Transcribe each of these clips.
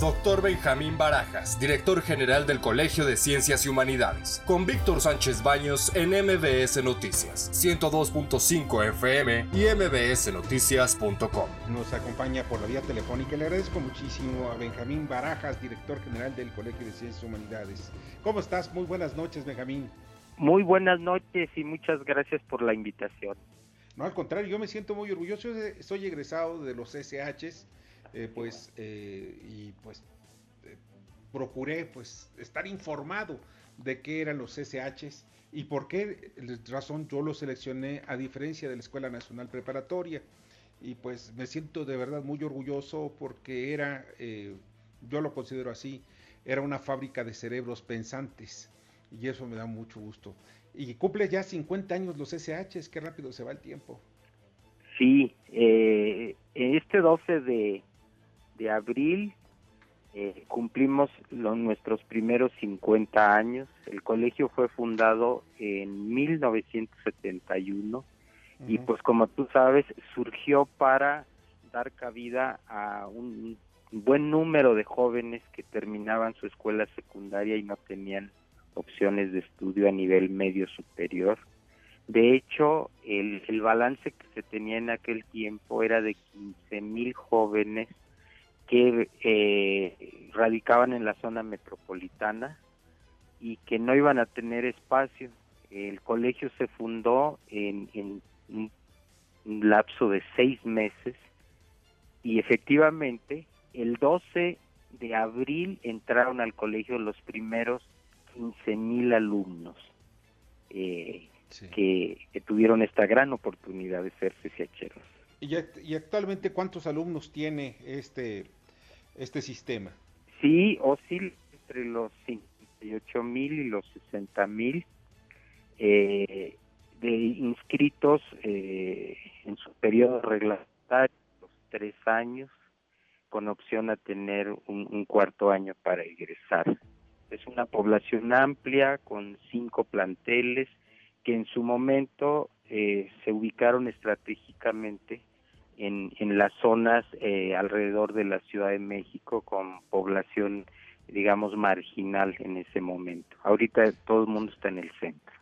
Doctor Benjamín Barajas, director general del Colegio de Ciencias y Humanidades, con Víctor Sánchez Baños en MBS Noticias, 102.5 FM y mbsnoticias.com. Nos acompaña por la vía telefónica y le agradezco muchísimo a Benjamín Barajas, director general del Colegio de Ciencias y Humanidades. ¿Cómo estás? Muy buenas noches, Benjamín. Muy buenas noches y muchas gracias por la invitación. No, al contrario, yo me siento muy orgulloso. Soy egresado de los SHs, eh, pues, eh, y pues eh, procuré pues estar informado de qué eran los SHs y por qué razón yo los seleccioné a diferencia de la Escuela Nacional Preparatoria. Y pues me siento de verdad muy orgulloso porque era, yo lo considero así, era una fábrica de cerebros pensantes y eso me da mucho gusto. Y cumple ya 50 años los SHs, qué rápido se va el tiempo. Sí, eh, este 12 de, de abril eh, cumplimos los, nuestros primeros 50 años. El colegio fue fundado en 1971 y pues como tú sabes surgió para dar cabida a un buen número de jóvenes que terminaban su escuela secundaria y no tenían opciones de estudio a nivel medio superior. De hecho, el, el balance que se tenía en aquel tiempo era de 15 mil jóvenes que eh, radicaban en la zona metropolitana y que no iban a tener espacio. El colegio se fundó en, en un lapso de seis meses y efectivamente el 12 de abril entraron al colegio los primeros 15 mil alumnos eh, que, tuvieron esta gran oportunidad de ser CCHeros. ¿Y, ¿Y actualmente cuántos alumnos tiene este, este sistema? Sí, oscila entre los 58 mil y los 60 mil eh, inscritos eh, en su periodo reglamentario, los tres años, con opción a tener un cuarto año para egresar. Es una población amplia con cinco planteles que en su momento eh, se ubicaron estratégicamente en, en las zonas eh, alrededor de la Ciudad de México con población, digamos, marginal en ese momento. Ahorita todo el mundo está en el centro.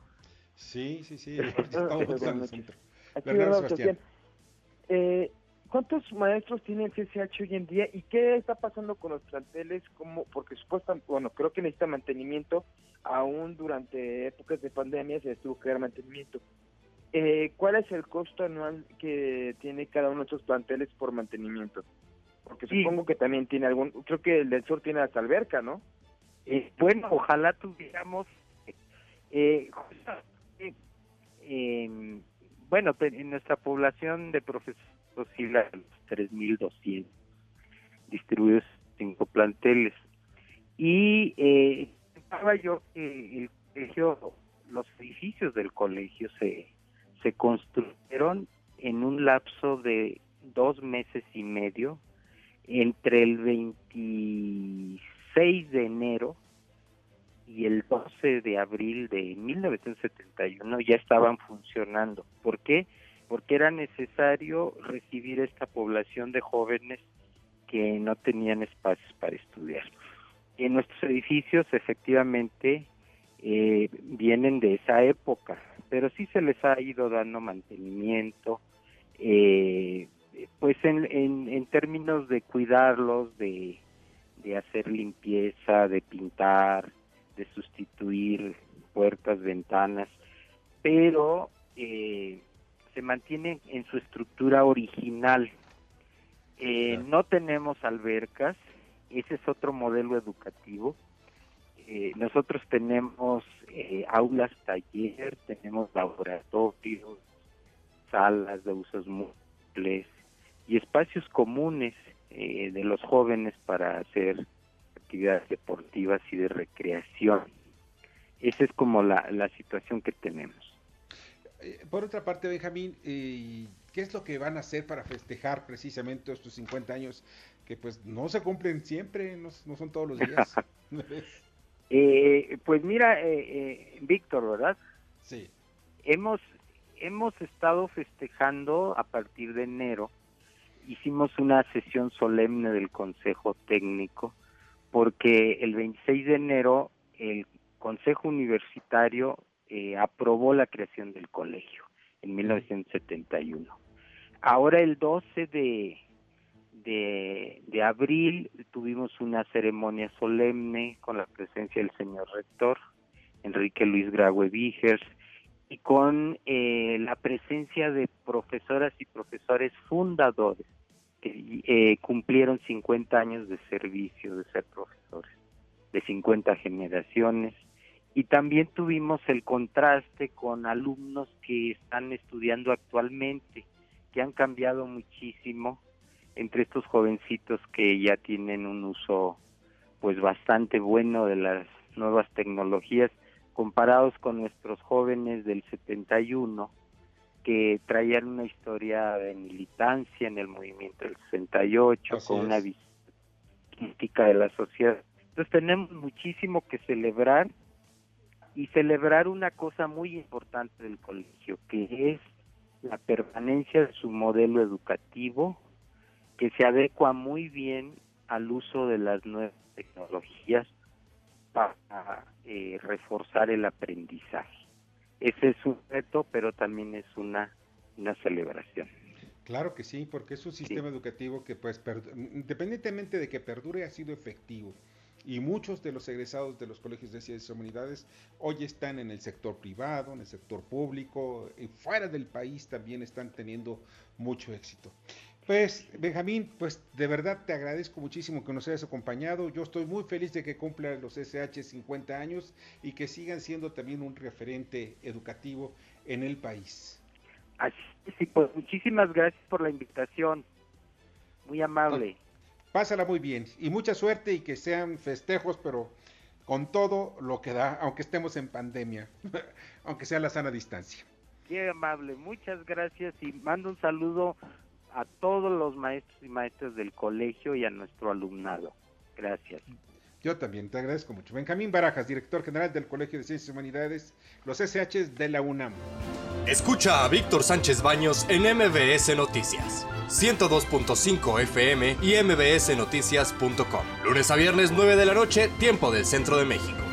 Sí, sí, sí. Estamos en el centro. Sebastián. Eh, ¿Cuántos maestros tiene el CCH hoy en día y qué está pasando con los planteles? Como, porque supuestamente, bueno, creo que necesita mantenimiento, aún durante épocas de pandemia se tuvo que dar mantenimiento. Eh, ¿Cuál es el costo anual que tiene cada uno de estos planteles por mantenimiento? Porque supongo que también tiene algún, creo que el del sur tiene hasta alberca, ¿no? Eh, bueno, ojalá tuviéramos, eh, bueno, en nuestra población de profesores oscila a los 3.200 distribuidos cinco planteles. Y eh, yo que el colegio, los edificios del colegio se, se construyeron en un lapso de dos meses y medio entre el 26 de enero y el 12 de abril de 1971 ya estaban funcionando. ¿Por qué? porque era necesario recibir esta población de jóvenes que no tenían espacios para estudiar. En nuestros edificios efectivamente eh, vienen de esa época, pero sí se les ha ido dando mantenimiento, eh, pues en, en, términos de cuidarlos, de, de hacer limpieza, de pintar, de sustituir puertas, ventanas, pero eh, se mantiene en su estructura original. Eh, no tenemos albercas, ese es otro modelo educativo. Eh, nosotros tenemos eh, aulas taller, tenemos laboratorios, salas de usos múltiples y espacios comunes de los jóvenes para hacer actividades deportivas y de recreación. Esa es como la, la situación que tenemos. Eh, por otra parte, Benjamín, eh, ¿qué es lo que van a hacer para festejar precisamente estos 50 años que pues no se cumplen siempre, no, son todos los días? eh, pues mira, eh, Víctor, ¿verdad? Sí. Hemos, hemos estado festejando a partir de enero hicimos una sesión solemne del Consejo Técnico porque el 26 de enero el Consejo Universitario eh, aprobó la creación del colegio en 1971. Ahora el 12 de, de, abril tuvimos una ceremonia solemne con la presencia del señor rector, Enrique Luis Graue Vigers, y con eh, la presencia de profesoras y profesores fundadores que eh, cumplieron 50 años de servicio de ser profesores, de 50 generaciones, y también tuvimos el contraste con alumnos que están estudiando actualmente, que han cambiado muchísimo entre estos jovencitos que ya tienen un uso pues bastante bueno de las nuevas tecnologías comparados con nuestros jóvenes del 71 que traían una historia de militancia en el movimiento del 68 con una visión crítica de la sociedad. Entonces tenemos muchísimo que celebrar y celebrar una cosa muy importante del colegio, que es la permanencia de su modelo educativo, que se adecua muy bien al uso de las nuevas tecnologías para eh, reforzar el aprendizaje. Ese es un reto, pero también es una, una celebración. Claro que sí, porque es un sistema educativo que, pues, independientemente de que perdure, ha sido efectivo. Y muchos de los egresados de los colegios de ciencias y humanidades hoy están en el sector privado, en el sector público, y fuera del país también están teniendo mucho éxito. Pues, Benjamín, pues de verdad te agradezco muchísimo que nos hayas acompañado. Yo estoy muy feliz de que cumplan los SH 50 años y que sigan siendo también un referente educativo en el país. Así sí, pues muchísimas gracias por la invitación. Muy amable. Pásala muy bien y mucha suerte y que sean festejos, pero con todo lo que da, aunque estemos en pandemia, aunque sea la sana distancia. Qué amable, muchas gracias y mando un saludo a todos los maestros y maestras del colegio y a nuestro alumnado. Gracias. Yo también te agradezco mucho. Benjamín Barajas, director general del Colegio de Ciencias y Humanidades, los SH de la UNAM. Escucha a Víctor Sánchez Baños en MBS Noticias, 102.5 FM y mbsnoticias.com. Lunes a viernes 9 de la noche, tiempo del Centro de México.